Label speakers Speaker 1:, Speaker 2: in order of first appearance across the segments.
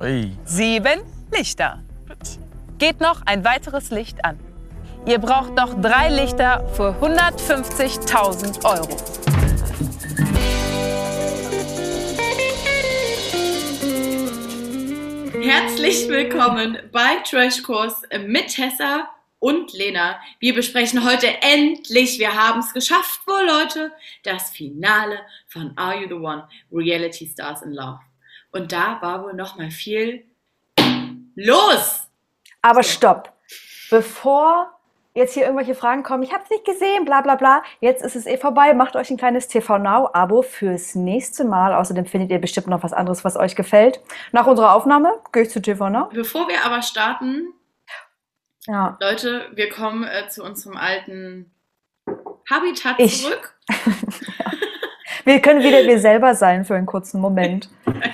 Speaker 1: Ui.
Speaker 2: Sieben Lichter. Geht noch ein weiteres Licht an. Ihr braucht noch drei Lichter für 150.000 Euro.
Speaker 3: Herzlich willkommen bei Trashkurs mit Tessa und Lena. Wir besprechen heute endlich, wir haben es geschafft, wohl Leute, das Finale von Are You the One? Reality Stars in Love. Und da war wohl noch mal viel los.
Speaker 4: Aber stopp. Bevor jetzt hier irgendwelche Fragen kommen, ich habe es nicht gesehen, bla bla bla. Jetzt ist es eh vorbei. Macht euch ein kleines TV Now-Abo fürs nächste Mal. Außerdem findet ihr bestimmt noch was anderes, was euch gefällt. Nach unserer Aufnahme gehe ich zu TV Now.
Speaker 3: Bevor wir aber starten,
Speaker 4: Ja.
Speaker 3: Leute, wir kommen äh, zu unserem alten Habitat
Speaker 4: Ich.
Speaker 3: zurück.
Speaker 4: Wir können wieder wir selber sein für einen kurzen Moment.
Speaker 3: Nein, nein.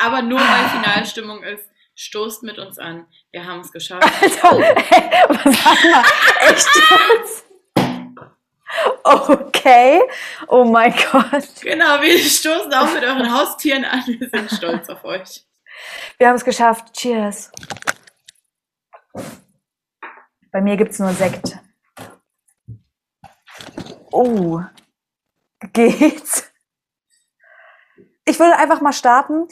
Speaker 3: Aber nur weil Finalstimmung ist, stoßt mit uns an. Wir haben es geschafft.
Speaker 4: Also, hey, was sag mal, echt jetzt? Okay. Oh mein Gott.
Speaker 3: Genau, wir stoßen auch mit euren Haustieren an. Wir sind stolz auf euch.
Speaker 4: Wir haben es geschafft. Cheers. Bei mir gibt es nur Sekt. Oh. Geht's? Ich würde einfach mal starten.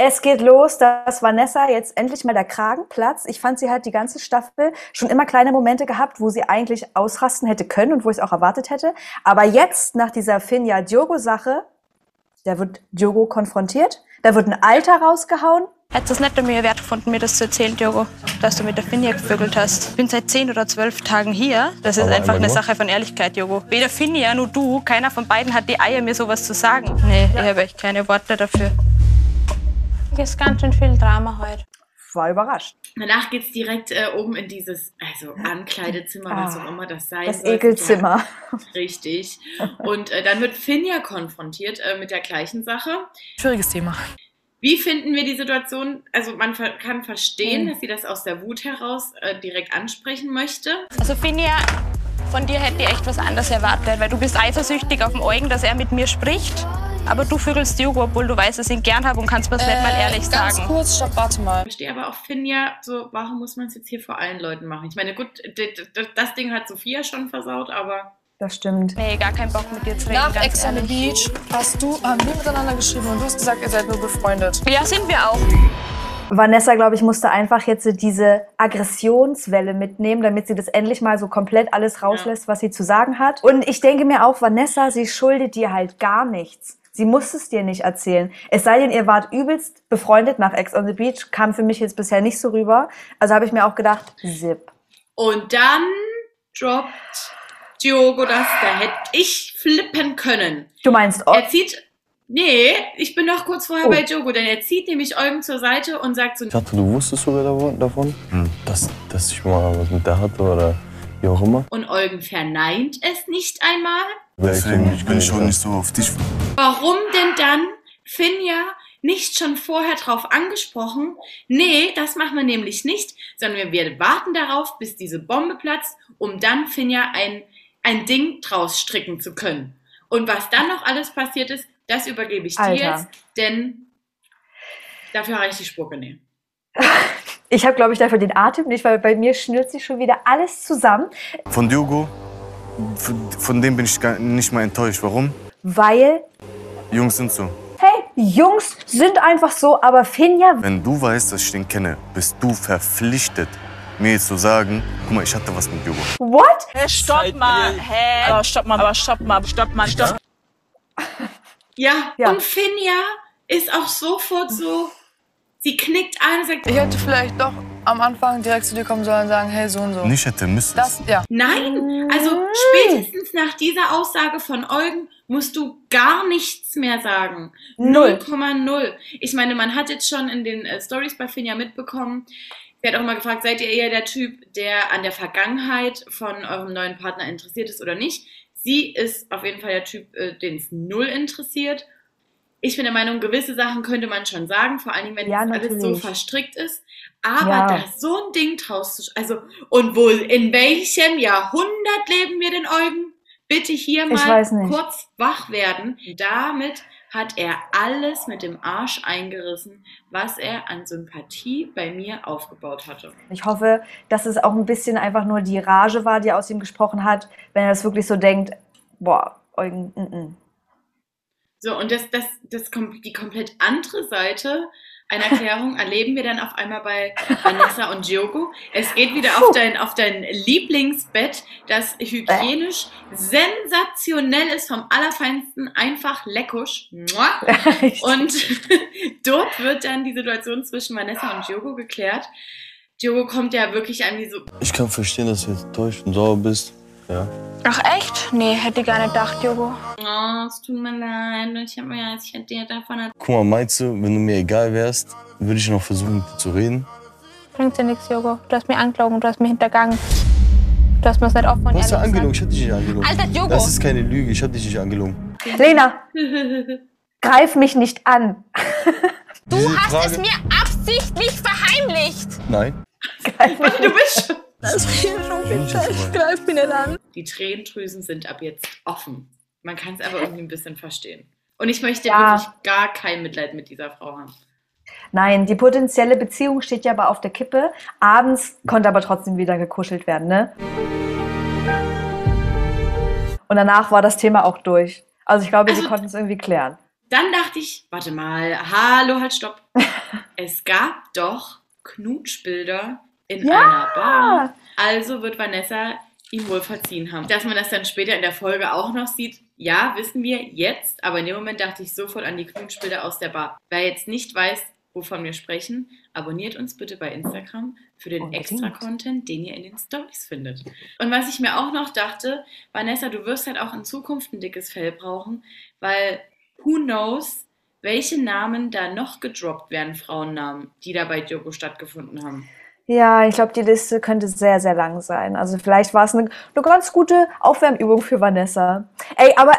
Speaker 4: Es geht los, dass Vanessa jetzt endlich mal der Kragen platzt. Ich fand, sie hat die ganze Staffel schon immer kleine Momente gehabt, wo sie eigentlich ausrasten hätte können und wo ich es auch erwartet hätte. Aber jetzt, nach dieser Finja Diogo-Sache, da wird Diogo konfrontiert, da wird ein Alter rausgehauen.
Speaker 5: Hättest du es nicht an mir wert gefunden, mir das zu erzählen, Diogo, dass du mit der Finja gevögelt hast? Ich bin seit zehn oder zwölf Tagen hier. Das ist
Speaker 1: Aber
Speaker 5: einfach eine
Speaker 1: nur?
Speaker 5: Sache von Ehrlichkeit, Diogo. Weder Finja noch du, keiner von beiden hat die Eier, mir sowas zu sagen. Nee, ich habe echt keine Worte dafür.
Speaker 6: Es ist ganz schön viel Drama heute.
Speaker 4: War überrascht.
Speaker 3: Danach geht's direkt äh, oben in dieses, also Ankleidezimmer, was
Speaker 4: Ah,
Speaker 3: auch immer das sein
Speaker 4: Das
Speaker 3: soll.
Speaker 4: Ekelzimmer.
Speaker 3: Ja, richtig. Und äh, dann wird Finja konfrontiert äh, mit der gleichen Sache.
Speaker 2: Schwieriges Thema.
Speaker 3: Wie finden wir die Situation? Also man ver kann verstehen,
Speaker 4: Mhm.
Speaker 3: dass sie das aus der Wut heraus äh, direkt ansprechen möchte.
Speaker 5: Also Finja, von dir hätte ich echt was anderes erwartet, weil du bist eifersüchtig auf den Eugen, dass er mit mir spricht. Aber du vögelst Diogo, obwohl du weißt, dass ich ihn gern habe und kannst mir das nicht mal ehrlich
Speaker 6: Äh, ganz
Speaker 5: sagen.
Speaker 6: kurz, stopp, warte mal.
Speaker 3: Ich verstehe aber auch Finja, so, warum muss man es jetzt hier vor allen Leuten machen? Ich meine, gut, das Ding hat Sophia schon versaut, aber
Speaker 4: Das stimmt.
Speaker 5: Nee, gar keinen Bock mit dir zu reden,
Speaker 6: Nach
Speaker 5: ganz
Speaker 6: Ex on the
Speaker 5: ehrlich.
Speaker 6: Beach hast du, haben wir miteinander geschrieben und du hast gesagt, ihr seid nur befreundet.
Speaker 5: Ja, sind wir auch.
Speaker 4: Vanessa, glaube ich, musste einfach jetzt diese Aggressionswelle mitnehmen, damit sie das endlich mal so komplett alles rauslässt, was sie zu sagen hat. Und ich denke mir auch, Vanessa, sie schuldet dir halt gar nichts. Sie muss es dir nicht erzählen. Es sei denn, ihr wart übelst befreundet nach Ex on the Beach, kam für mich jetzt bisher nicht so rüber. Also habe ich mir auch gedacht, zip.
Speaker 3: Und dann droppt Diogo das, da hätte ich flippen können.
Speaker 4: Du meinst, oh,
Speaker 3: Er zieht. Nee, ich bin noch kurz vorher
Speaker 4: Oh.
Speaker 3: bei Diogo, denn er zieht nämlich Eugen zur Seite und sagt so:
Speaker 1: Ich dachte, du wusstest sogar davon, davon dass, dass ich mal was mit der hatte oder wie auch immer.
Speaker 3: Und Eugen verneint es nicht einmal.
Speaker 7: Deswegen, ich bin schon nicht so auf dich.
Speaker 3: Warum denn dann Finja nicht schon vorher drauf angesprochen? Nee, das machen wir nämlich nicht, sondern wir warten darauf, bis diese Bombe platzt, um dann Finja ein, ein Ding draus stricken zu können. Und was dann noch alles passiert ist, das übergebe ich dir
Speaker 4: Alter.
Speaker 3: jetzt, denn dafür habe ich die Spucke nehmen.
Speaker 4: ich habe, glaube ich, dafür den Atem nicht, weil bei mir schnürt sich schon wieder alles zusammen,
Speaker 7: Von Diogo, von, dem bin ich gar nicht mal enttäuscht. Warum?
Speaker 4: weil,
Speaker 7: Jungs sind so.
Speaker 4: hey, Jungs sind einfach so, aber Finja
Speaker 7: Wenn du weißt, dass ich den kenne, bist du verpflichtet, mir jetzt zu sagen, guck mal, ich hatte was mit Diogo.
Speaker 4: What?
Speaker 2: Stopp mal. Hä? Aber stopp mal, aber stopp mal, stopp mal, stopp.
Speaker 3: Ja,
Speaker 4: Ja.
Speaker 3: und Finja ist auch sofort so, sie knickt ein und sagt,
Speaker 6: Ich hätte vielleicht doch am Anfang direkt zu dir kommen sollen und sagen, hey, so und so.
Speaker 7: Nicht hätte, müsste.
Speaker 6: Das, ja.
Speaker 3: Nein, also spätestens nach dieser Aussage von Eugen musst du gar nichts mehr sagen.
Speaker 4: Null.
Speaker 3: 0,0. Ich meine, man hat jetzt schon in den äh, Stories bei Finja mitbekommen, sie hat auch mal gefragt, seid ihr eher der Typ, der an der Vergangenheit von eurem neuen Partner interessiert ist oder nicht? Sie ist auf jeden Fall der Typ, äh, den es null interessiert. Ich bin der Meinung, gewisse Sachen könnte man schon sagen, vor allen Dingen, wenn
Speaker 4: Ja,
Speaker 3: das alles so verstrickt ist. Aber
Speaker 4: Ja.
Speaker 3: da so ein Ding draus zu, also, und wohl, in welchem Jahrhundert leben wir denn, Eugen? Bitte hier mal kurz wach werden. Damit hat er alles mit dem Arsch eingerissen, was er an Sympathie bei mir aufgebaut hatte.
Speaker 4: Ich hoffe, dass es auch ein bisschen einfach nur die Rage war, die aus ihm gesprochen hat, wenn er das wirklich so denkt, boah, Eugen, mm, mm.
Speaker 3: So, und das, das, das, die komplett andere Seite einer Erklärung erleben wir dann auf einmal bei Vanessa und Diogo. Es geht wieder auf dein, auf dein Lieblingsbett, das hygienisch sensationell ist, vom Allerfeinsten, einfach leckusch. Und dort wird dann die Situation zwischen Vanessa und Diogo geklärt. Diogo kommt ja wirklich an wie so,
Speaker 1: Ich kann verstehen, dass du jetzt enttäuscht und sauer bist. Ja.
Speaker 5: Ach echt? Nee, hätte ich gar nicht gedacht, Jogo.
Speaker 3: oh, es tut mir leid, ich habe mir ich hätte dir davon erzählt.
Speaker 1: Guck mal, meinst du, wenn du mir egal wärst, würde ich noch versuchen, mit dir zu reden?
Speaker 5: Bringt dir nichts, Jogo. Du hast mir angelogen, du hast mich hintergangen. Du hast mir das nicht offen und
Speaker 1: Du hast ja
Speaker 5: ehrlich
Speaker 1: angelogen, ich hab dich nicht angelogen.
Speaker 5: Alter, Diogo!
Speaker 1: Das ist keine Lüge, ich hab dich nicht angelogen.
Speaker 4: Lena, greif mich nicht an.
Speaker 5: Du
Speaker 1: Diese
Speaker 5: hast
Speaker 1: Frage-
Speaker 5: es mir absichtlich verheimlicht!
Speaker 1: Nein.
Speaker 4: Greif mich
Speaker 3: Du bist schon.
Speaker 5: Das ist schon
Speaker 1: bitter. Ich
Speaker 5: greif mich nicht an.
Speaker 3: Die Tränendrüsen sind ab jetzt offen. Man kann es aber irgendwie ein bisschen verstehen. Und ich möchte
Speaker 4: Ja.
Speaker 3: wirklich gar kein Mitleid mit dieser Frau haben.
Speaker 4: Nein, die potenzielle Beziehung steht ja aber auf der Kippe. Abends konnte aber trotzdem wieder gekuschelt werden, ne? Und danach war das Thema auch durch. Also ich glaube, sie konnten es irgendwie klären.
Speaker 3: Dann dachte ich, warte mal, hallo, halt, stopp. es gab doch Knutschbilder in
Speaker 4: Ja.
Speaker 3: einer Bar. Also wird Vanessa ihm wohl verziehen haben. Dass man das dann später in der Folge auch noch sieht, ja, wissen wir jetzt. Aber in dem Moment dachte ich sofort an die Knutschbilder aus der Bar. Wer jetzt nicht weiß, wovon wir sprechen, abonniert uns bitte bei Instagram für den extra Content, den ihr in den Stories findet. Und was ich mir auch noch dachte, Vanessa, du wirst halt auch in Zukunft ein dickes Fell brauchen, weil who knows, welche Namen da noch gedroppt werden, Frauennamen, die da bei Diogo stattgefunden haben.
Speaker 4: Ja, ich glaube, die Liste könnte sehr, sehr lang sein. Also vielleicht war es eine, eine ganz gute Aufwärmübung für Vanessa. Ey, aber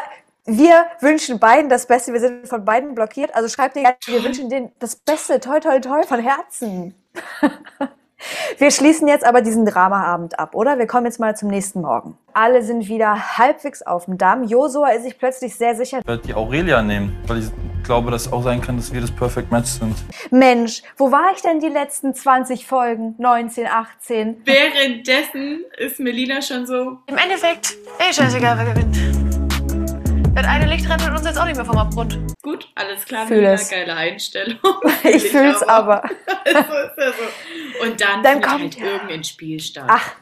Speaker 4: wir wünschen beiden das Beste. Wir sind von beiden blockiert. Also schreibt dir, wir wünschen denen das Beste. Toi, toi, toi, von Herzen. Wir schließen jetzt aber diesen Dramaabend ab, oder? Wir kommen jetzt mal zum nächsten Morgen. Alle sind wieder halbwegs auf dem Damm. Josua ist sich plötzlich sehr sicher.
Speaker 8: Ich werde die Aurelia nehmen, weil ich glaube, dass es auch sein kann, dass wir das Perfect Match sind.
Speaker 4: Mensch, wo war ich denn die letzten 20 Folgen? 19, 18?
Speaker 3: Währenddessen ist Melina schon so,
Speaker 6: Im Endeffekt, ey, scheißegal, wer gewinnt. Das eine Licht rettet uns jetzt auch nicht mehr vom Abgrund.
Speaker 3: gut, alles klar,
Speaker 4: Fühl
Speaker 3: Melina,
Speaker 4: es.
Speaker 3: geile Einstellung.
Speaker 4: Ich fühl's aber.
Speaker 3: so ist er so. Und dann,
Speaker 4: Dann
Speaker 3: findet
Speaker 4: kommt
Speaker 3: halt
Speaker 4: ja.
Speaker 3: irgendein Spiel statt.
Speaker 4: Ach,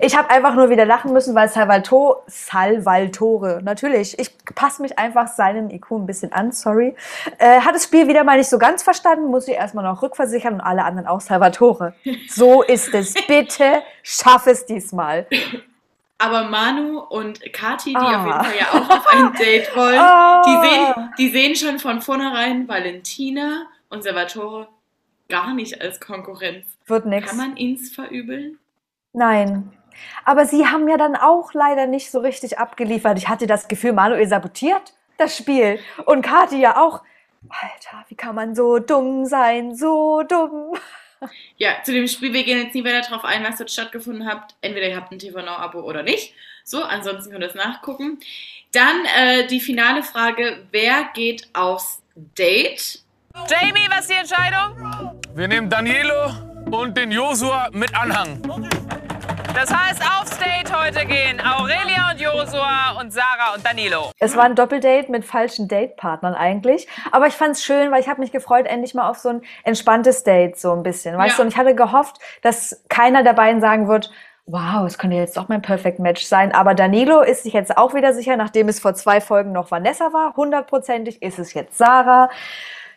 Speaker 4: ich habe einfach nur wieder lachen müssen, weil Salvatore, Salvatore, natürlich, ich passe mich einfach seinem IQ ein bisschen an, sorry, äh, hat das Spiel wieder mal nicht so ganz verstanden, muss ich erstmal noch rückversichern und alle anderen auch Salvatore. So ist es. Bitte schaff es diesmal.
Speaker 3: Aber Manu und Kati, die
Speaker 4: Ah.
Speaker 3: auf jeden Fall ja auch auf ein Date wollen,
Speaker 4: Ah.
Speaker 3: die, sehen, die sehen schon von vornherein Valentina und Salvatore gar nicht als Konkurrenz.
Speaker 4: Wird nix.
Speaker 3: Kann man ihns verübeln?
Speaker 4: Nein. Aber sie haben ja dann auch leider nicht so richtig abgeliefert. Ich hatte das Gefühl, Manuel sabotiert das Spiel. Und Kathi ja auch. Alter, wie kann man so dumm sein? So dumm.
Speaker 3: Ja, zu dem Spiel, wir gehen jetzt nie weiter darauf ein, was dort stattgefunden hat. Entweder ihr habt ein TV Now Abo oder nicht. So, ansonsten könnt ihr es nachgucken. Dann äh, die finale Frage, wer geht aufs Date?
Speaker 2: Jamie, was ist die Entscheidung?
Speaker 9: Wir nehmen Danielo und den Josua mit Anhang.
Speaker 2: Das heißt, aufs Date heute gehen Aurelia und Josua und Sarah und Danilo.
Speaker 4: Es war ein Doppeldate mit falschen Datepartnern eigentlich. Aber ich fand es schön, weil ich habe mich gefreut, endlich mal auf so ein entspanntes Date so ein bisschen. Weißt
Speaker 3: Ja.
Speaker 4: du, und ich hatte gehofft, dass keiner der beiden sagen wird, wow, es könnte jetzt doch mein Perfect Match sein. Aber Danilo ist sich jetzt auch wieder sicher, nachdem es vor zwei Folgen noch Vanessa war. Hundertprozentig ist es jetzt Sarah.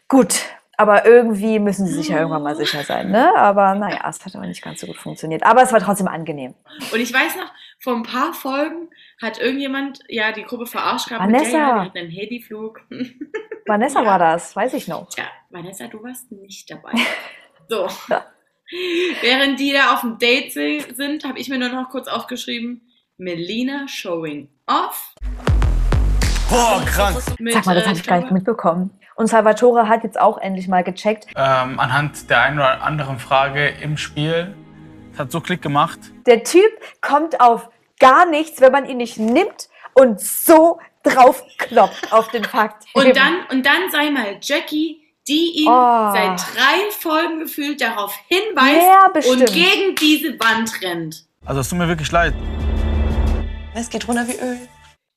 Speaker 4: Gut. Aber irgendwie müssen sie sich ja irgendwann mal sicher sein, ne? Aber naja, es hat aber nicht ganz so gut funktioniert. Aber es war trotzdem angenehm.
Speaker 3: Und ich weiß noch, vor ein paar Folgen hat irgendjemand ja die Gruppe verarscht gehabt.
Speaker 4: Vanessa.
Speaker 3: Ja, ja, hatten einen Handyflug.
Speaker 4: Vanessa
Speaker 3: Ja.
Speaker 4: war das, weiß ich noch.
Speaker 3: Tja, Vanessa, du warst nicht dabei. So. Während die da auf dem Date si- sind, habe ich mir nur noch kurz aufgeschrieben, Melina showing off.
Speaker 7: Boah, krank.
Speaker 3: Mit,
Speaker 4: Sag mal, das
Speaker 3: äh,
Speaker 4: habe ich gar nicht mitbekommen. Und Salvatore hat jetzt auch endlich mal gecheckt.
Speaker 9: Ähm, anhand der einen oder anderen Frage im Spiel. Es hat so Klick gemacht.
Speaker 4: Der Typ kommt auf gar nichts, wenn man ihn nicht nimmt und so draufkloppt auf den Fakt.
Speaker 3: Und dann, und dann sei mal Jackie, die ihn
Speaker 4: Oh.
Speaker 3: seit drei Folgen gefühlt darauf hinweist
Speaker 4: Ja,
Speaker 3: und gegen diese Wand rennt.
Speaker 8: Also es tut mir wirklich leid.
Speaker 6: Es geht runter wie Öl.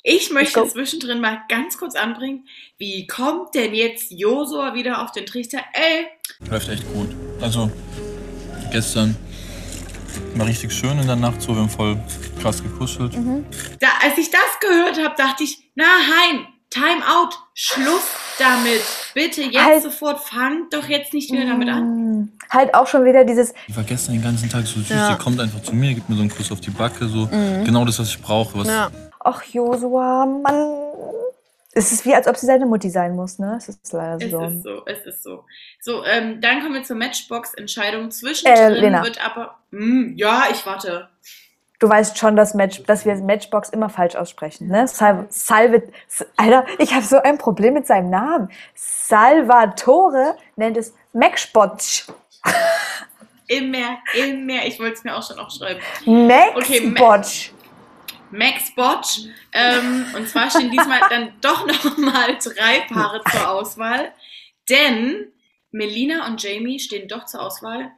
Speaker 3: Ich möchte
Speaker 4: go.
Speaker 3: zwischendrin mal ganz kurz anbringen, wie kommt denn jetzt Josua wieder auf den Trichter? Ey,
Speaker 8: Läuft echt gut. Also gestern war richtig schön in der Nacht, so wir haben voll krass gekuschelt.
Speaker 3: da, als ich das gehört habe, dachte ich, na Hein, Time out, Schluss damit. Bitte jetzt
Speaker 4: Halt.
Speaker 3: sofort, fang doch jetzt nicht wieder damit an.
Speaker 4: Mm, Halt auch schon wieder dieses,
Speaker 8: Die war gestern den ganzen Tag so süß.
Speaker 6: Ja.
Speaker 8: Sie kommt einfach zu mir, gibt mir so einen Kuss auf die Backe, so
Speaker 4: Mhm.
Speaker 8: genau das, was ich brauche. Was
Speaker 6: Ja.
Speaker 4: Ach Josua, Mann. Es ist wie, als ob sie seine Mutti sein muss, ne? Es ist leider
Speaker 3: Es
Speaker 4: so.
Speaker 3: ist so, es ist so. So, ähm, dann kommen wir zur Matchbox-Entscheidung.
Speaker 4: Äh,
Speaker 3: Zwischendrin
Speaker 4: Lena.
Speaker 3: wird aber. Hm, ja, ich warte.
Speaker 4: Du weißt schon, dass, Match, dass wir Matchbox immer falsch aussprechen, ne? Sal Salve, Alter, ich habe so ein Problem mit seinem Namen. Salvatore nennt es Matchbox.
Speaker 3: Immer, immer. Ich wollte es mir auch schon aufschreiben. Okay, Ma-
Speaker 4: Matchbox.
Speaker 3: Max Botch. Ähm, und zwar stehen diesmal dann doch noch mal drei Paare zur Auswahl. Denn Melina und Jamie stehen doch zur Auswahl.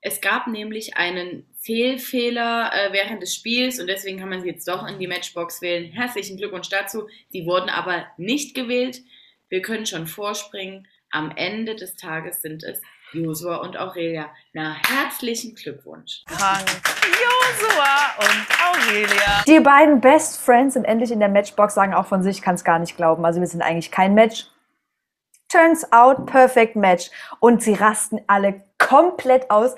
Speaker 3: Es gab nämlich einen Zählfehler äh, während des Spiels und deswegen kann man sie jetzt doch in die Matchbox wählen. Herzlichen Glückwunsch dazu. Sie wurden aber nicht gewählt. Wir können schon vorspringen. Am Ende des Tages sind es Josua und Aurelia. Na, herzlichen Glückwunsch.
Speaker 2: Krank. Josua und Aurelia.
Speaker 4: Die beiden Best Friends sind endlich in der Matchbox, sagen auch von sich, ich kann es gar nicht glauben. Also wir sind eigentlich kein Match. Turns out, perfect match. Und sie rasten alle komplett aus.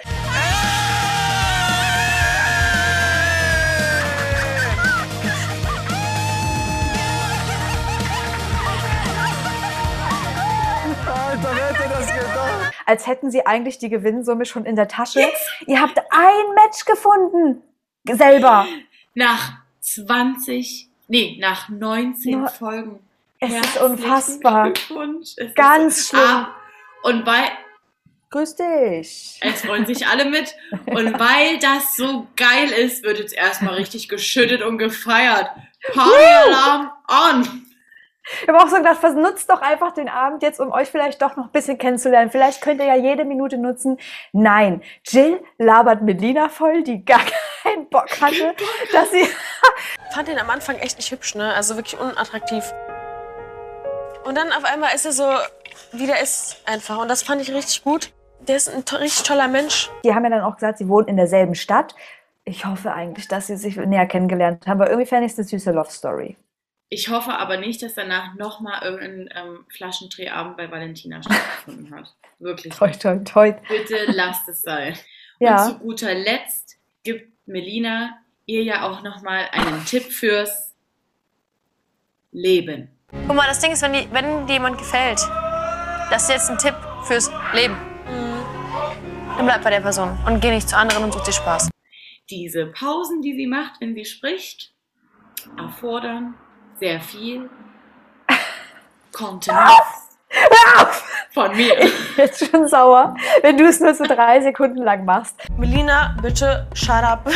Speaker 4: Als hätten sie eigentlich die Gewinnsumme schon in der Tasche. Ihr habt ein Match gefunden. Selber.
Speaker 3: Nach 20, nee, nach 19
Speaker 4: No-
Speaker 3: Folgen.
Speaker 4: Es ist
Speaker 3: Herzlichen
Speaker 4: unfassbar.
Speaker 3: Glückwunsch. Es
Speaker 4: Ganz
Speaker 3: ist
Speaker 4: schlimm.
Speaker 3: Ah, und weil,
Speaker 4: Grüß dich.
Speaker 3: es freuen sich alle mit. Und weil das so geil ist, wird jetzt erstmal richtig geschüttet und gefeiert. Party-Alarm on!
Speaker 4: Ich habe auch so gedacht, was nutzt doch einfach den Abend jetzt, um euch vielleicht doch noch ein bisschen kennenzulernen. Vielleicht könnt ihr ja jede Minute nutzen. Nein, Jill labert mit Lina voll, die gar keinen Bock hatte, dass sie
Speaker 6: Ich fand ihn am Anfang echt nicht hübsch, ne? Also wirklich unattraktiv. Und dann auf einmal ist er so, wie der ist einfach. Und das fand ich richtig gut. Der ist ein to richtig toller Mensch.
Speaker 4: Die haben ja dann auch gesagt, sie wohnen in derselben Stadt. Ich hoffe eigentlich, dass sie sich näher kennengelernt haben, aber irgendwie fände ich es eine süße Love Story.
Speaker 3: Ich hoffe aber nicht, dass danach nochmal irgendein ähm, Flaschendrehabend bei Valentina stattgefunden hat. Wirklich.
Speaker 4: Toi, toi, toi.
Speaker 3: Bitte lasst es sein.
Speaker 4: Ja.
Speaker 3: Und zu guter Letzt gibt Melina ihr ja auch nochmal einen Tipp fürs Leben.
Speaker 6: Guck mal, das Ding ist, wenn, die, wenn dir jemand gefällt, das ist jetzt ein Tipp fürs Leben. Dann bleib bei der Person und geh nicht zu anderen und such dir Spaß.
Speaker 3: Diese Pausen, die sie macht, wenn sie spricht, erfordern sehr viel Kontenance von mir.
Speaker 4: Jetzt schon sauer, wenn du es nur so drei Sekunden lang machst.
Speaker 6: Melina, bitte shut up.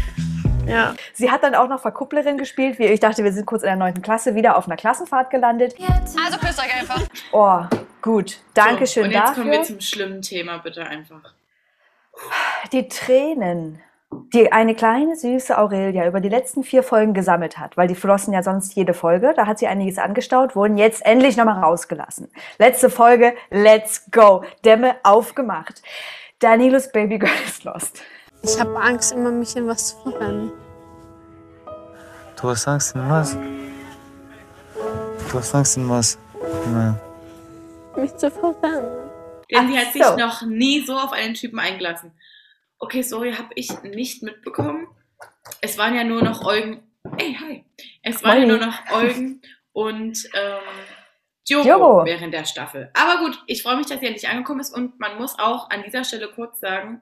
Speaker 6: ja.
Speaker 4: Sie hat dann auch noch Verkupplerin gespielt. Wie ich dachte, wir sind kurz in der neunten Klasse wieder auf einer Klassenfahrt gelandet.
Speaker 5: Also küsst euch einfach.
Speaker 4: Oh, gut. Dankeschön
Speaker 3: so, und jetzt
Speaker 4: dafür.
Speaker 3: kommen wir zum schlimmen Thema, bitte einfach.
Speaker 4: die Tränen, die eine kleine süße Aurelia über die letzten vier Folgen gesammelt hat, weil die flossen ja sonst jede Folge, da hat sie einiges angestaut, wurden jetzt endlich nochmal rausgelassen. Letzte Folge, let's go. Dämme aufgemacht. Danilos Babygirl ist lost.
Speaker 10: Ich habe Angst, immer mich in was zu verrennen.
Speaker 1: Du hast Angst in was? Du hast Angst in was? Na.
Speaker 10: Mich zu verrennen.
Speaker 3: Denn sie
Speaker 4: Ach
Speaker 3: hat sich
Speaker 4: so.
Speaker 3: noch nie so auf einen Typen eingelassen. Okay, sorry, habe ich nicht mitbekommen. Es waren ja nur noch Eugen. Ey, hi. Es waren ja
Speaker 4: Moin.
Speaker 3: nur noch Eugen und ähm, Diogo,
Speaker 4: Diogo.
Speaker 3: während der Staffel. Aber gut, ich freue mich, dass sie endlich angekommen ist und man muss auch an dieser Stelle kurz sagen,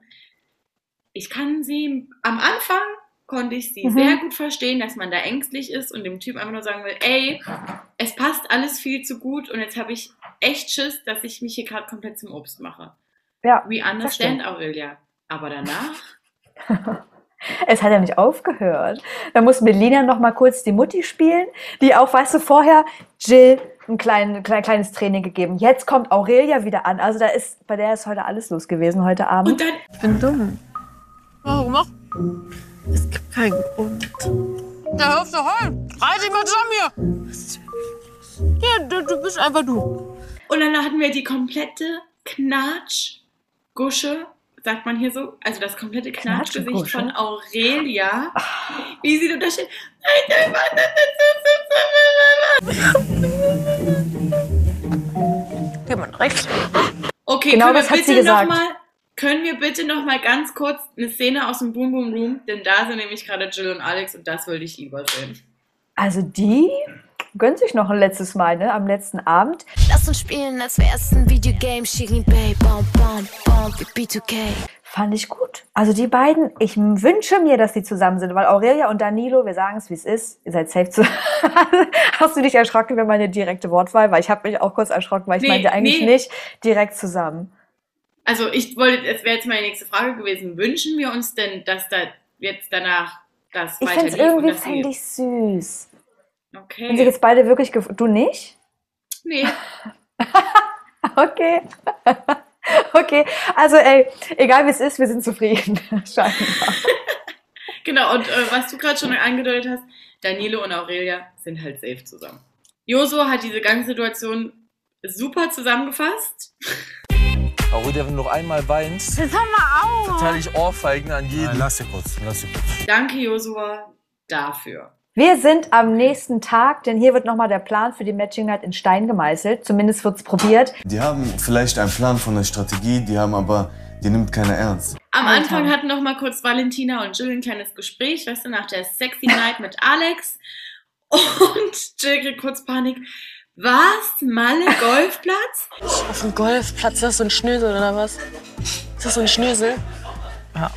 Speaker 3: ich kann sie am Anfang konnte ich sie
Speaker 4: Mhm.
Speaker 3: sehr gut verstehen, dass man da ängstlich ist und dem Typ einfach nur sagen will, ey, es passt alles viel zu gut und jetzt habe ich echt Schiss, dass ich mich hier gerade komplett zum Obst mache.
Speaker 4: Ja,
Speaker 3: We understand. Aurelia. Aber danach,
Speaker 4: Es hat ja nicht aufgehört. Da muss Melina noch mal kurz die Mutti spielen, die auch, weißt du, vorher Jill ein klein, klein, kleines Training gegeben. Jetzt kommt Aurelia wieder an. Also da ist, bei der ist heute alles los gewesen heute Abend.
Speaker 3: Und dann,
Speaker 10: Ich bin dumm. Warum auch? Es gibt keinen Grund.
Speaker 5: Da hörst du heulen. Reiß dich mal zusammen hier.
Speaker 10: Ja, du, du bist einfach du.
Speaker 3: und dann hatten wir die komplette Knatschgusche, sagt man hier so, also das komplette Knatschgesicht von Aurelia, wie sie da steht.
Speaker 6: Mal rechts.
Speaker 3: Okay,
Speaker 4: Genau
Speaker 3: können wir
Speaker 4: das hat sie
Speaker 3: bitte noch
Speaker 4: gesagt.
Speaker 3: mal, können wir bitte noch mal ganz kurz eine Szene aus dem Boom Boom Room, denn da sind nämlich gerade Jill und Alex und das würde ich lieber sehen.
Speaker 4: Also die gönnt sich noch ein letztes Mal, ne? Am letzten Abend.
Speaker 11: Lass uns spielen, als wär's ein Videogame. Shirin Bay, bom, bom, bom, wie B2K.
Speaker 4: Fand ich gut. Also die beiden, ich wünsche mir, dass die zusammen sind, weil Aurelia und Danilo, wir sagen es, wie es ist, ihr seid safe zu. Hast du dich erschrocken über meine direkte Wortwahl? Weil ich habe mich auch kurz erschrocken, weil ich
Speaker 3: Nee,
Speaker 4: meinte eigentlich
Speaker 3: nee.
Speaker 4: nicht direkt zusammen.
Speaker 3: Also ich wollte, es wäre jetzt meine nächste Frage gewesen, wünschen wir uns denn, dass da jetzt danach das
Speaker 4: Ich
Speaker 3: weiter
Speaker 4: fände
Speaker 3: lief
Speaker 4: irgendwie
Speaker 3: dass sie-
Speaker 4: fänd ich süß. Wenn sie
Speaker 3: Okay.
Speaker 4: jetzt beide wirklich gef Du nicht?
Speaker 3: Nee.
Speaker 4: Okay. okay. Also ey, egal wie es ist, wir sind zufrieden. Scheinbar.
Speaker 3: Genau, und äh, was du gerade schon angedeutet hast, Danilo und Aurelia sind halt safe zusammen. Joso hat diese ganze Situation super zusammengefasst.
Speaker 12: Aurelia, wenn du noch einmal weinst,
Speaker 10: Jetzt hör mal auf.
Speaker 12: verteile ich Ohrfeigen an jeden.
Speaker 7: Lass sie kurz, lass sie kurz.
Speaker 3: Danke, Josua, dafür.
Speaker 4: Wir sind am nächsten Tag, denn hier wird nochmal der Plan für die Matching Night in Stein gemeißelt. Zumindest wird es probiert.
Speaker 7: Die haben vielleicht einen Plan von der Strategie, die haben aber, die nimmt keiner ernst.
Speaker 3: Am. Anfang hatten noch mal kurz Valentina und Jill ein kleines Gespräch, weißt du, nach der Sexy Night mit Alex. Und Jill kriegt kurz Panik. Was? Malle Golfplatz?
Speaker 6: Auf dem Golfplatz, ist das so ein Schnösel oder was? Ist das so ein Schnösel?
Speaker 8: Ja.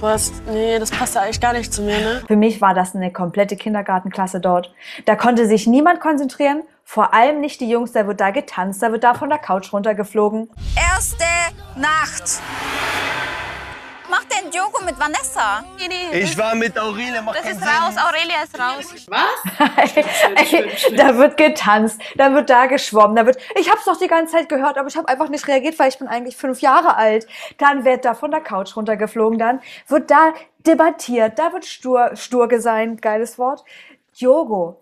Speaker 6: Boah, das, nee, das passt ja eigentlich gar nicht zu mir, ne?
Speaker 4: Für mich war das eine komplette Kindergartenklasse dort. Da konnte sich niemand konzentrieren, vor allem nicht die Jungs. Da wird da getanzt, da wird da von der Couch runtergeflogen.
Speaker 11: Erste Nacht. Mach den Diogo mit Vanessa.
Speaker 5: Nee, nee,
Speaker 12: Ich war mit Aurelia, mach
Speaker 5: das
Speaker 12: keinen
Speaker 5: ist
Speaker 12: Sinn.
Speaker 5: raus. Aurelia ist raus.
Speaker 3: Was?
Speaker 4: Da wird getanzt, da wird da geschwommen, da wird. Ich hab's doch die ganze Zeit gehört, aber ich habe einfach nicht reagiert, weil ich bin eigentlich fünf Jahre alt. Dann wird da von der Couch runtergeflogen, dann wird da debattiert, da wird stur, stur sein, geiles Wort. Yogo.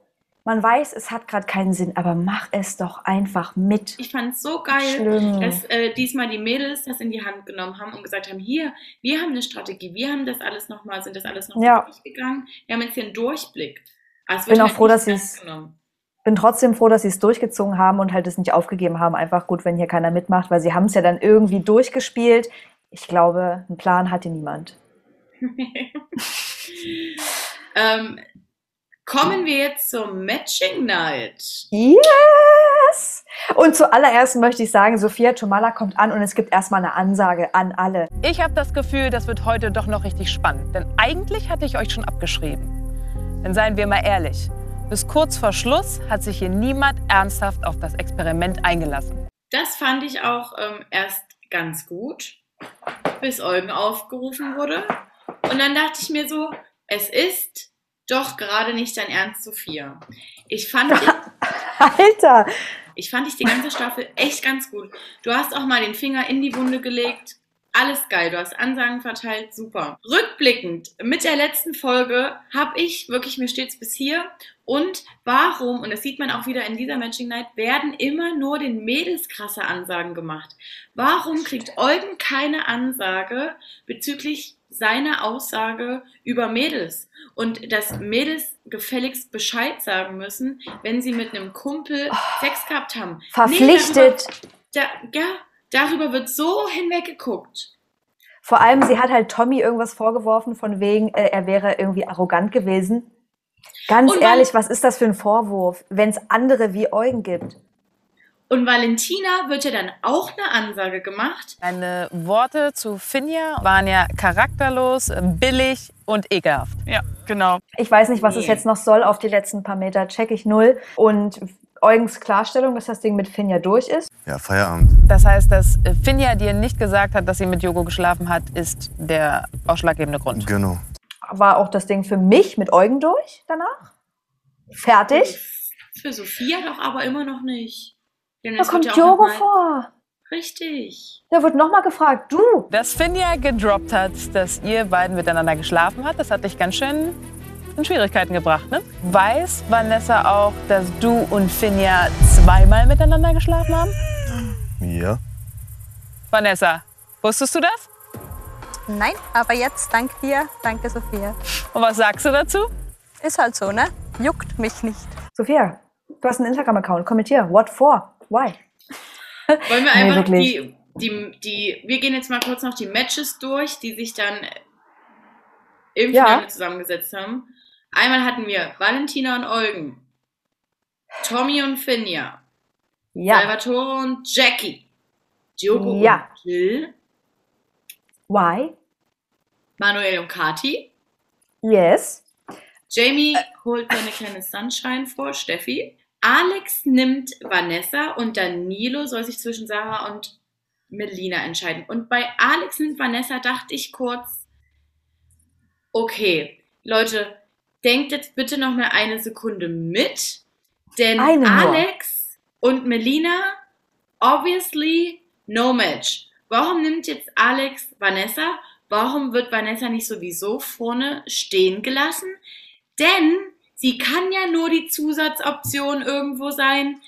Speaker 4: Man weiß, es hat gerade keinen Sinn, aber mach es doch einfach mit.
Speaker 3: Ich fand es so geil,
Speaker 4: Schlimm.
Speaker 3: dass äh, diesmal die Mädels das in die Hand genommen haben und gesagt haben, hier, wir haben eine Strategie, wir haben das alles nochmal, sind das alles nochmal
Speaker 4: Ja.
Speaker 3: durchgegangen. Wir haben jetzt hier einen Durchblick. Es
Speaker 4: Bin auch
Speaker 3: halt
Speaker 4: froh, dass sie es- bin trotzdem froh, dass sie es durchgezogen haben und halt es nicht aufgegeben haben. Einfach gut, wenn hier keiner mitmacht, weil sie haben es ja dann irgendwie durchgespielt. Ich glaube, einen Plan hatte niemand.
Speaker 3: ähm, kommen wir jetzt zur Matching Night.
Speaker 4: Yes! Und zuallererst möchte ich sagen, Sophia Tomala kommt an und es gibt erstmal eine Ansage an alle.
Speaker 2: Ich habe das Gefühl, das wird heute doch noch richtig spannend. Denn eigentlich hatte ich euch schon abgeschrieben. Denn seien wir mal ehrlich, bis kurz vor Schluss hat sich hier niemand ernsthaft auf das Experiment eingelassen.
Speaker 3: Das fand ich auch ähm, erst ganz gut, bis Eugen aufgerufen wurde. Und dann dachte ich mir so, es ist doch gerade nicht dein Ernst, Sophia. Ich fand,
Speaker 4: Alter!
Speaker 3: ich fand dich die ganze Staffel echt ganz gut. Du hast auch mal den Finger in die Wunde gelegt. Alles geil, du hast Ansagen verteilt, super. Rückblickend, mit der letzten Folge habe ich wirklich, mir steht's bis hier. Und warum, und das sieht man auch wieder in dieser Matching Night, werden immer nur den Mädels krasse Ansagen gemacht. Warum kriegt Eugen keine Ansage bezüglich seiner Aussage über Mädels? Und dass Mädels gefälligst Bescheid sagen müssen, wenn sie mit einem Kumpel Sex gehabt haben.
Speaker 4: Verpflichtet.
Speaker 3: Nee, darüber, da, ja, darüber wird so hinweggeguckt.
Speaker 4: Vor allem, sie hat halt Tommy irgendwas vorgeworfen, von wegen, äh, er wäre irgendwie arrogant gewesen. Ganz
Speaker 3: Und
Speaker 4: ehrlich, was ist das für ein Vorwurf, wenn es andere wie Eugen gibt?
Speaker 3: Und Valentina wird ja dann auch eine Ansage gemacht.
Speaker 2: Deine Worte zu Finja waren ja charakterlos, billig und ekelhaft.
Speaker 9: Ja, genau.
Speaker 4: Ich weiß nicht, was es
Speaker 3: Nee.
Speaker 4: jetzt noch soll auf die letzten paar Meter, check ich null. Und Eugens Klarstellung, dass das Ding mit Finja durch ist.
Speaker 7: Ja, Feierabend.
Speaker 2: Das heißt, dass Finja dir nicht gesagt hat, dass sie mit Jogo geschlafen hat, ist der ausschlaggebende Grund.
Speaker 7: Genau.
Speaker 4: War auch das Ding für mich mit Eugen durch danach. Fertig.
Speaker 3: Für Sophia doch aber immer noch nicht. Denn
Speaker 4: Da kommt
Speaker 3: ja
Speaker 4: Jogo vor.
Speaker 3: Richtig.
Speaker 4: Da wird nochmal gefragt, du.
Speaker 2: Dass Finja gedroppt hat, dass ihr beiden miteinander geschlafen habt, das hat dich ganz schön in Schwierigkeiten gebracht, ne? Weiß Vanessa auch, dass du und Finja zweimal miteinander geschlafen haben?
Speaker 7: Ja.
Speaker 2: Vanessa, wusstest du das?
Speaker 13: Nein, aber jetzt dank dir, danke Sophia.
Speaker 2: Und was sagst du dazu?
Speaker 13: Ist halt so, ne? Juckt mich nicht.
Speaker 4: Sophia, du hast einen Instagram-Account. Kommentier. What for? Why?
Speaker 3: Wollen wir
Speaker 4: Nee,
Speaker 3: einfach
Speaker 4: wirklich.
Speaker 3: die, die, die, wir gehen jetzt mal kurz noch die Matches durch, die sich dann im
Speaker 4: Ja.
Speaker 3: Finale zusammengesetzt haben. Einmal hatten wir Valentina und Eugen, Tommy und Finja,
Speaker 4: Ja.
Speaker 3: Salvatore und Jackie, Diogo
Speaker 4: Ja.
Speaker 3: und Jill,
Speaker 4: Why?
Speaker 3: Manuel und Kati,
Speaker 4: Yes.
Speaker 3: Jamie holt seine kleine Sunshine vor, Steffi. Alex nimmt Vanessa und Danilo soll sich zwischen Sarah und Melina entscheiden. Und bei Alex nimmt Vanessa dachte ich kurz, okay, Leute, denkt jetzt bitte noch mal eine Sekunde mit, denn
Speaker 4: Eine nur.
Speaker 3: Alex und Melina, obviously no match. Warum nimmt jetzt Alex Vanessa? Warum wird Vanessa nicht sowieso vorne stehen gelassen? Denn sie kann ja nur die Zusatzoption irgendwo sein.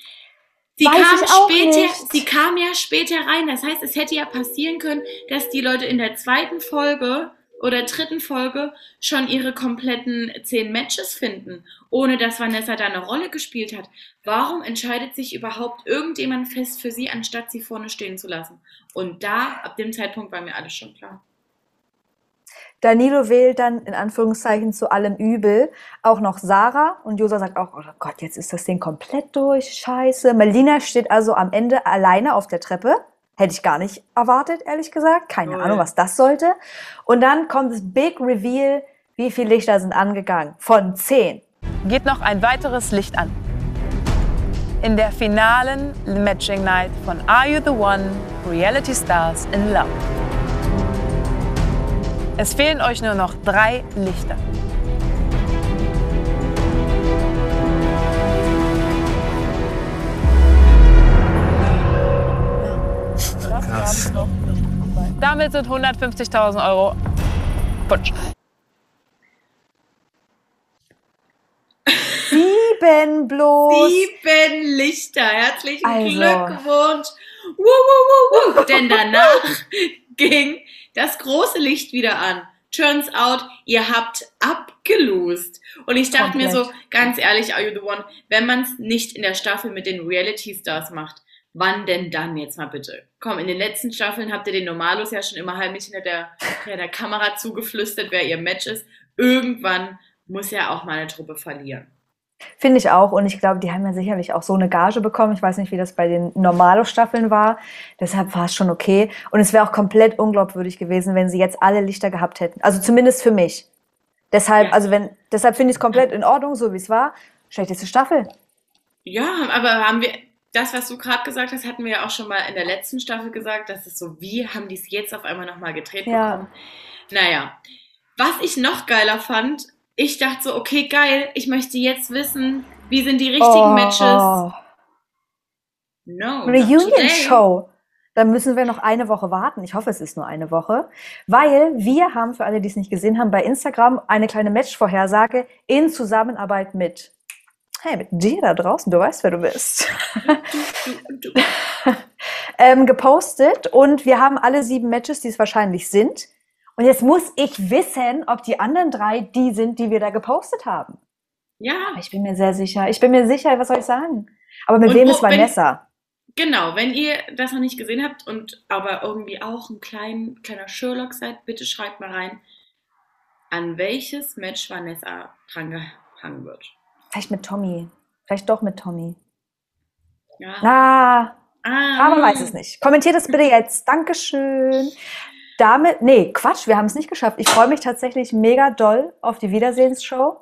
Speaker 3: Sie
Speaker 4: Weiß
Speaker 3: kam später,
Speaker 4: nicht.
Speaker 3: sie kam ja später rein. Das heißt, es hätte ja passieren können, dass die Leute in der zweiten Folge oder dritten Folge schon ihre kompletten zehn Matches finden, ohne dass Vanessa da eine Rolle gespielt hat. Warum entscheidet sich überhaupt irgendjemand fest für sie, anstatt sie vorne stehen zu lassen? Und da, ab dem Zeitpunkt war mir alles schon klar.
Speaker 4: Danilo wählt dann in Anführungszeichen zu allem Übel auch noch Sarah und Josa sagt auch, oh Gott, jetzt ist das Ding komplett durch, scheiße. Melina steht also am Ende alleine auf der Treppe. Hätte ich gar nicht erwartet, ehrlich gesagt. Keine
Speaker 3: Null.
Speaker 4: Ahnung, was das sollte. Und dann kommt das Big Reveal, wie viele Lichter sind angegangen? Von zehn.
Speaker 2: Geht noch ein weiteres Licht an. In der finalen Matching Night von Are You the One? Reality Stars in Love. Es fehlen euch nur noch drei Lichter. Damit sind 150.000 Euro futsch.
Speaker 4: Sieben bloß.
Speaker 3: Sieben Lichter. Herzlichen
Speaker 4: Also.
Speaker 3: Glückwunsch. Wuh, wuh, wuh. Denn danach ging das große Licht wieder an. Turns out, ihr habt abgelost. Und ich dachte mir so,
Speaker 4: Komplett.
Speaker 3: ganz ehrlich, Are You the One, wenn man es nicht in der Staffel mit den Reality Stars macht, wann denn dann jetzt mal bitte? Komm, in den letzten Staffeln habt ihr den Normalos ja schon immer heimlich hinter der, hinter der Kamera zugeflüstert, wer ihr Match ist. Irgendwann muss ja auch mal eine Truppe verlieren.
Speaker 4: Finde ich auch. Und ich glaube, die haben ja sicherlich auch so eine Gage bekommen. Ich weiß nicht, wie das bei den Normalo-Staffeln war. Deshalb war es schon okay. Und es wäre auch komplett unglaubwürdig gewesen, wenn sie jetzt alle Lichter gehabt hätten. Also zumindest für mich. Deshalb,
Speaker 3: Ja.
Speaker 4: also wenn, deshalb finde ich es komplett in Ordnung, so wie es war. Schlechteste Staffel.
Speaker 3: Ja, aber haben wir, das, was du gerade gesagt hast, hatten wir ja auch schon mal in der letzten Staffel gesagt, dass es so, wie haben die es jetzt auf einmal nochmal gedreht
Speaker 4: Ja.
Speaker 3: bekommen? Naja, was ich noch geiler fand, ich dachte so, okay, geil, ich möchte jetzt wissen, wie sind die richtigen Matches?
Speaker 4: Oh.
Speaker 3: No. not today.
Speaker 4: Reunion-Show. Dann müssen wir noch eine Woche warten. Ich hoffe, es ist nur eine Woche. Weil wir haben, für alle, die es nicht gesehen haben, bei Instagram eine kleine Matchvorhersage in Zusammenarbeit mit, hey, mit dir da draußen. Du weißt, wer du bist.
Speaker 3: Du, du.
Speaker 4: ähm, gepostet. Und wir haben alle sieben Matches, die es wahrscheinlich sind. Und jetzt muss ich wissen, ob die anderen drei die sind, die wir da gepostet haben.
Speaker 3: Ja,
Speaker 4: Aber ich bin mir sehr sicher. Ich bin mir sicher, was soll ich sagen? Aber mit
Speaker 3: Und
Speaker 4: wem
Speaker 3: wo-
Speaker 4: ist
Speaker 3: wenn-
Speaker 4: Vanessa?
Speaker 3: genau. Wenn ihr das noch nicht gesehen habt und aber irgendwie auch ein klein, kleiner Sherlock seid, bitte schreibt mal rein, an welches Match Vanessa drangehangen wird.
Speaker 4: Vielleicht mit Tommy. Vielleicht doch mit Tommy.
Speaker 3: Ja.
Speaker 4: Na,
Speaker 3: Ah.
Speaker 4: aber weiß es nicht. Kommentiert es bitte jetzt. Dankeschön. Damit, nee, Quatsch, wir haben es nicht geschafft. Ich freue mich tatsächlich mega doll auf die Wiedersehensshow.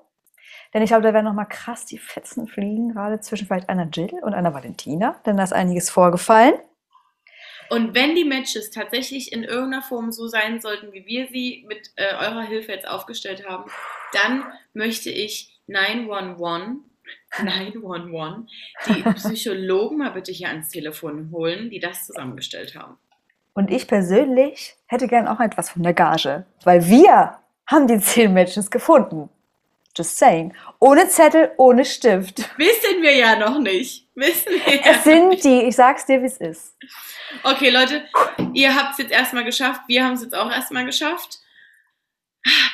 Speaker 4: Denn ich glaube, da werden noch mal krass die Fetzen fliegen, gerade zwischen vielleicht einer Jill und einer Valentina, denn da ist einiges vorgefallen.
Speaker 3: Und wenn die Matches tatsächlich in irgendeiner Form so sein sollten, wie wir sie mit äh, eurer Hilfe jetzt aufgestellt haben, dann möchte ich 911, 911, die Psychologen mal bitte hier ans Telefon holen, die das zusammengestellt haben.
Speaker 4: Und ich persönlich hätte gern auch etwas von der Gage, weil wir haben die zehn Matches gefunden. Just saying. Ohne Zettel, ohne Stift.
Speaker 3: Wissen wir ja noch nicht. Wissen wir ja
Speaker 4: Es sind die, ich sag's dir, wie es ist.
Speaker 3: Okay, Leute, ihr habt es jetzt erstmal geschafft. Wir haben es jetzt auch erstmal geschafft.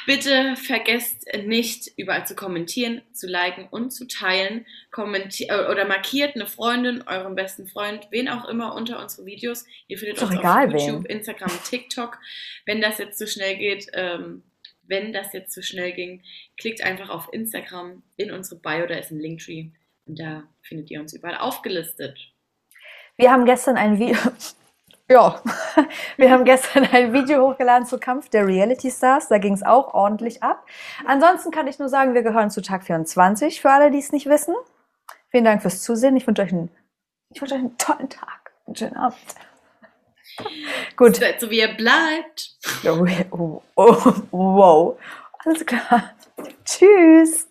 Speaker 3: Bitte vergesst nicht, überall zu kommentieren, zu liken und zu teilen. Kommenti äh, oder markiert eine Freundin, euren besten Freund, wen auch immer unter unsere Videos. Ihr findet uns auf YouTube,
Speaker 4: wen.
Speaker 3: Instagram, TikTok. Wenn das jetzt zu schnell geht, ähm, wenn das jetzt zu schnell ging, klickt einfach auf Instagram in unsere Bio, da ist ein Linktree und da findet ihr uns überall aufgelistet.
Speaker 4: Wir haben gestern ein Video. Ja, wir haben gestern ein Video hochgeladen zu Kampf der Reality Stars. Da ging es auch ordentlich ab. Ansonsten kann ich nur sagen, wir gehören zu Tag 24, für alle, die es nicht wissen. Vielen Dank fürs Zusehen. Ich wünsche euch einen, ich wünsche euch einen tollen Tag. Einen schönen Abend. Gut.
Speaker 3: So, so wie ihr bleibt.
Speaker 4: Oh, oh, oh, wow. Alles klar. Tschüss.